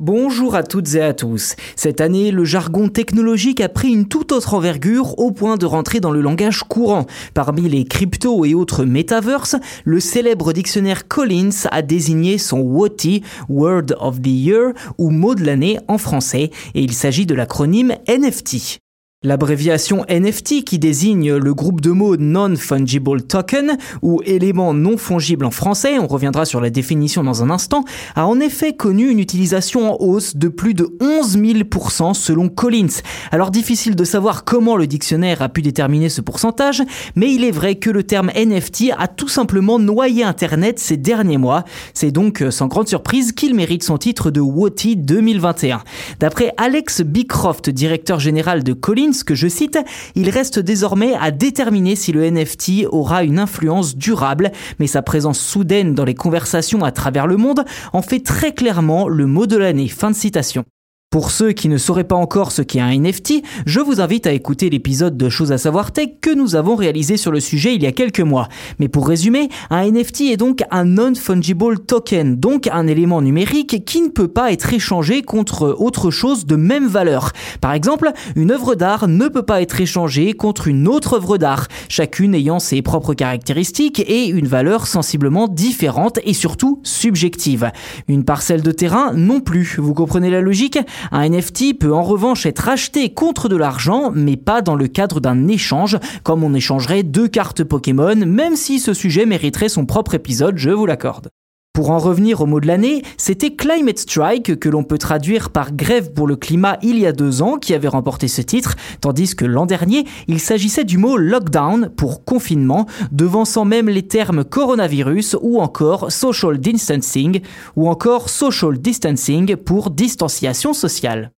Bonjour à toutes et à tous. Cette année, le jargon technologique a pris une toute autre envergure au point de rentrer dans le langage courant. Parmi les cryptos et autres metaverses, le célèbre dictionnaire Collins a désigné son WOTY, Word of the Year, ou mot de l'année en français, et il s'agit de l'acronyme NFT. L'abréviation NFT qui désigne le groupe de mots Non-Fungible Token ou élément non fongible en français, on reviendra sur la définition dans un instant, a en effet connu une utilisation en hausse de plus de 11 000% selon Collins. Alors difficile de savoir comment le dictionnaire a pu déterminer ce pourcentage, mais il est vrai que le terme NFT a tout simplement noyé Internet ces derniers mois. C'est donc sans grande surprise qu'il mérite son titre de WOTY 2021. D'après Alex Bicroft, directeur général de Collins, que je cite, il reste désormais à déterminer si le NFT aura une influence durable, mais sa présence soudaine dans les conversations à travers le monde en fait très clairement le mot de l'année. Fin de citation. Pour ceux qui ne sauraient pas encore ce qu'est un NFT, je vous invite à écouter l'épisode de Choses à savoir tech que nous avons réalisé sur le sujet il y a quelques mois. Mais pour résumer, un NFT est donc un non-fungible token, donc un élément numérique qui ne peut pas être échangé contre autre chose de même valeur. Par exemple, une œuvre d'art ne peut pas être échangée contre une autre œuvre d'art, chacune ayant ses propres caractéristiques et une valeur sensiblement différente et surtout subjective. Une parcelle de terrain non plus, vous comprenez la logique? Un NFT peut en revanche être acheté contre de l'argent, mais pas dans le cadre d'un échange, comme on échangerait deux cartes Pokémon, même si ce sujet mériterait son propre épisode, je vous l'accorde. Pour en revenir au mot de l'année, c'était Climate Strike que l'on peut traduire par grève pour le climat il y a deux ans qui avait remporté ce titre, tandis que l'an dernier, il s'agissait du mot lockdown pour confinement, devançant même les termes coronavirus ou encore social distancing ou encore social distancing pour distanciation sociale.